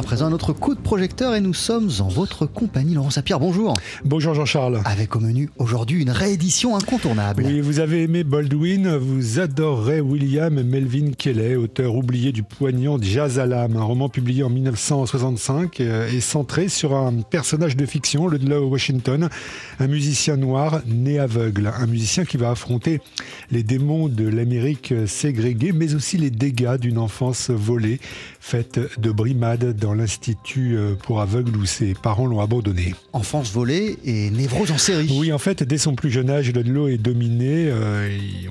à présent un autre coup de projecteur et nous sommes en votre compagnie. Laurent Sapir, bonjour. Bonjour Jean-Charles. Avec au menu aujourd'hui une réédition incontournable. Oui, vous avez aimé Baldwin, vous adorerez William Melvin Kelly, auteur oublié du poignant Jazz à l'âme, un roman publié en 1965 euh, et centré sur un personnage de fiction, Ludlow Washington, un musicien noir né aveugle, un musicien qui va affronter les démons de l'Amérique ségrégée, mais aussi les dégâts d'une enfance volée, faite de brimades dans l'institut euh, pour aveugles où ses parents l'ont abandonné. Enfance volée et névrose en série. Oui, en fait, dès son plus jeune âge, Ludlow est dominé. Euh, il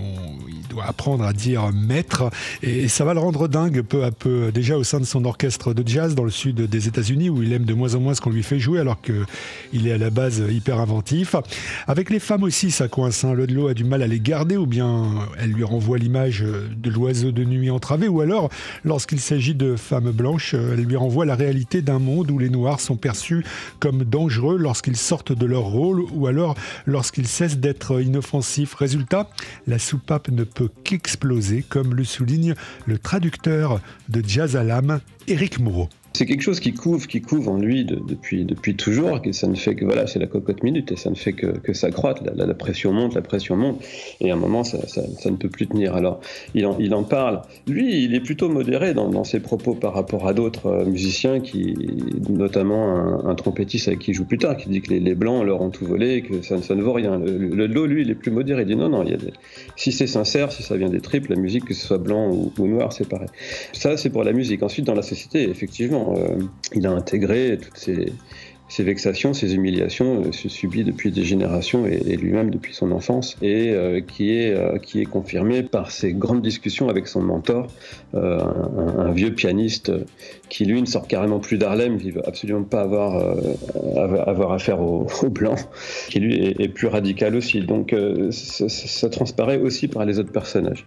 apprendre à dire maître et ça va le rendre dingue peu à peu. Déjà au sein de son orchestre de jazz dans le sud des États-Unis où il aime de moins en moins ce qu'on lui fait jouer alors qu'il est à la base hyper inventif. Avec les femmes aussi, ça coince. Hein. Ludlow a du mal à les garder ou bien elle lui renvoie l'image de l'oiseau de nuit entravé ou alors lorsqu'il s'agit de femmes blanches, elle lui renvoie la réalité d'un monde où les noirs sont perçus comme dangereux lorsqu'ils sortent de leur rôle ou alors lorsqu'ils cessent d'être inoffensifs. Résultat, la soupape ne peut qu'exploser, comme le souligne le traducteur de Jazz l'âme, Éric Moreau. C'est quelque chose qui couvre, qui couvre en lui depuis, depuis toujours, et ça ne fait que, voilà, c'est la cocotte minute, et ça ne fait que, que s'accroître. La, la, pression monte, la pression monte, et à un moment, ça, ça, ne peut plus tenir. Alors, il en, il en, parle. Lui, il est plutôt modéré dans, ses propos par rapport à d'autres euh, musiciens, qui, notamment un, trompettiste avec qui il joue plus tard, qui dit que les, les Blancs leur ont tout volé, que ça, ça ne vaut rien. Le, le, lui, il est plus modéré. Il dit non, non, il y a si c'est sincère, si ça vient des tripes, la musique, que ce soit blanc ou, noir, c'est pareil. Ça, c'est pour la musique. Ensuite, dans la société, effectivement, il a intégré toutes ces, ces vexations, ces humiliations euh, subies depuis des générations et, lui-même depuis son enfance, et euh, qui est euh, qui est confirmé par ses grandes discussions avec son mentor, euh, un, vieux pianiste qui lui ne sort carrément plus d'Harlem, qui veut absolument pas avoir avoir affaire aux, blancs, qui lui est, plus radical aussi. Donc ça, ça, transparaît aussi par les autres personnages.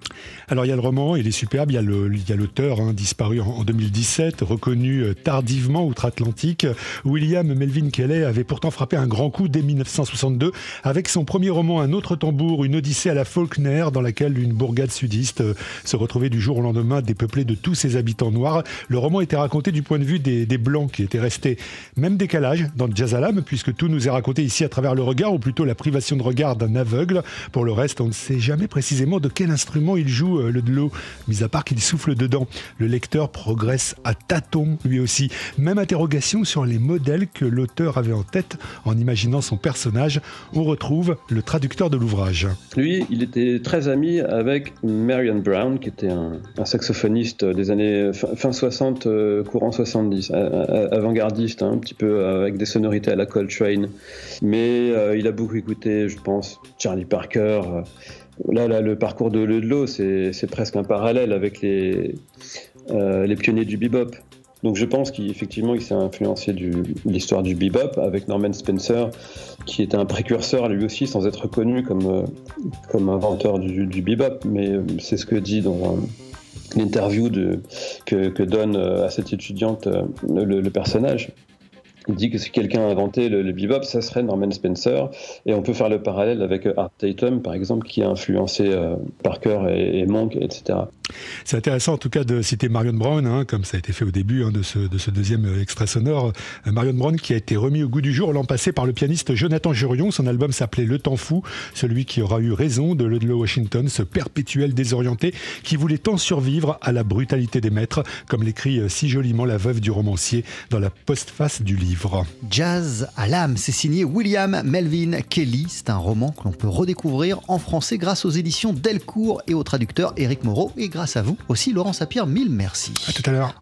Alors il y a le roman, il est superbe. Il y a l'auteur hein, disparu en, en, 2017, reconnu tardivement outre-Atlantique, William Mel Melvin Kelly avait pourtant frappé un grand coup dès 1962 avec son premier roman Un autre tambour, une odyssée à la Faulkner dans laquelle une bourgade sudiste euh, se retrouvait du jour au lendemain dépeuplée de tous ses habitants noirs. Le roman était raconté du point de vue des, des blancs qui étaient restés. Même décalage dans le jazz alam puisque tout nous est raconté ici à travers le regard ou plutôt la privation de regard d'un aveugle. Pour le reste, on ne sait jamais précisément de quel instrument il joue euh, le l'eau, mis à part qu'il souffle dedans. Le lecteur progresse à tâtons lui aussi. Même interrogation sur les modèles que le l'auteur avait en tête en imaginant son personnage, on retrouve le traducteur de l'ouvrage. Lui, il était très ami avec Marion Brown, qui était un, saxophoniste des années fin, fin 60, euh, courant 70, avant-gardiste, hein, un petit peu avec des sonorités à la Coltrane. Mais euh, il a beaucoup écouté, je pense, Charlie Parker. Euh, là, là, le parcours de Ludlow, c'est presque un parallèle avec les, euh, les pionniers du bebop. Donc je pense qu'effectivement il s'est influencé de l'histoire du bebop avec Norman Spencer, qui était un précurseur lui aussi sans être connu comme, euh, comme inventeur du, bebop, mais euh, c'est ce que dit dans l'interview que, donne euh, à cette étudiante le, personnage. Il dit que si quelqu'un a inventé le, bebop, ça serait Norman Spencer. Et on peut faire le parallèle avec Art Tatum, par exemple, qui a influencé euh, Parker et Monk, etc. C'est intéressant en tout cas de citer Marion Brown, hein, comme ça a été fait au début hein, de, ce, de, ce, deuxième extrait sonore. Euh, Marion Brown qui a été remis au goût du jour l'an passé par le pianiste Jonathan Jurion. Son album s'appelait Le Temps Fou, celui qui aura eu raison de Ludlow Washington, ce perpétuel désorienté qui voulait tant survivre à la brutalité des maîtres, comme l'écrit euh, si joliment la veuve du romancier dans la postface du livre. Jazz à l'âme, c'est signé William Melvin Kelly. C'est un roman que l'on peut redécouvrir en français grâce aux éditions Delcourt et au traducteur Éric Moreau. Grâce à vous aussi, Laurent Sapir, mille merci. À tout à l'heure.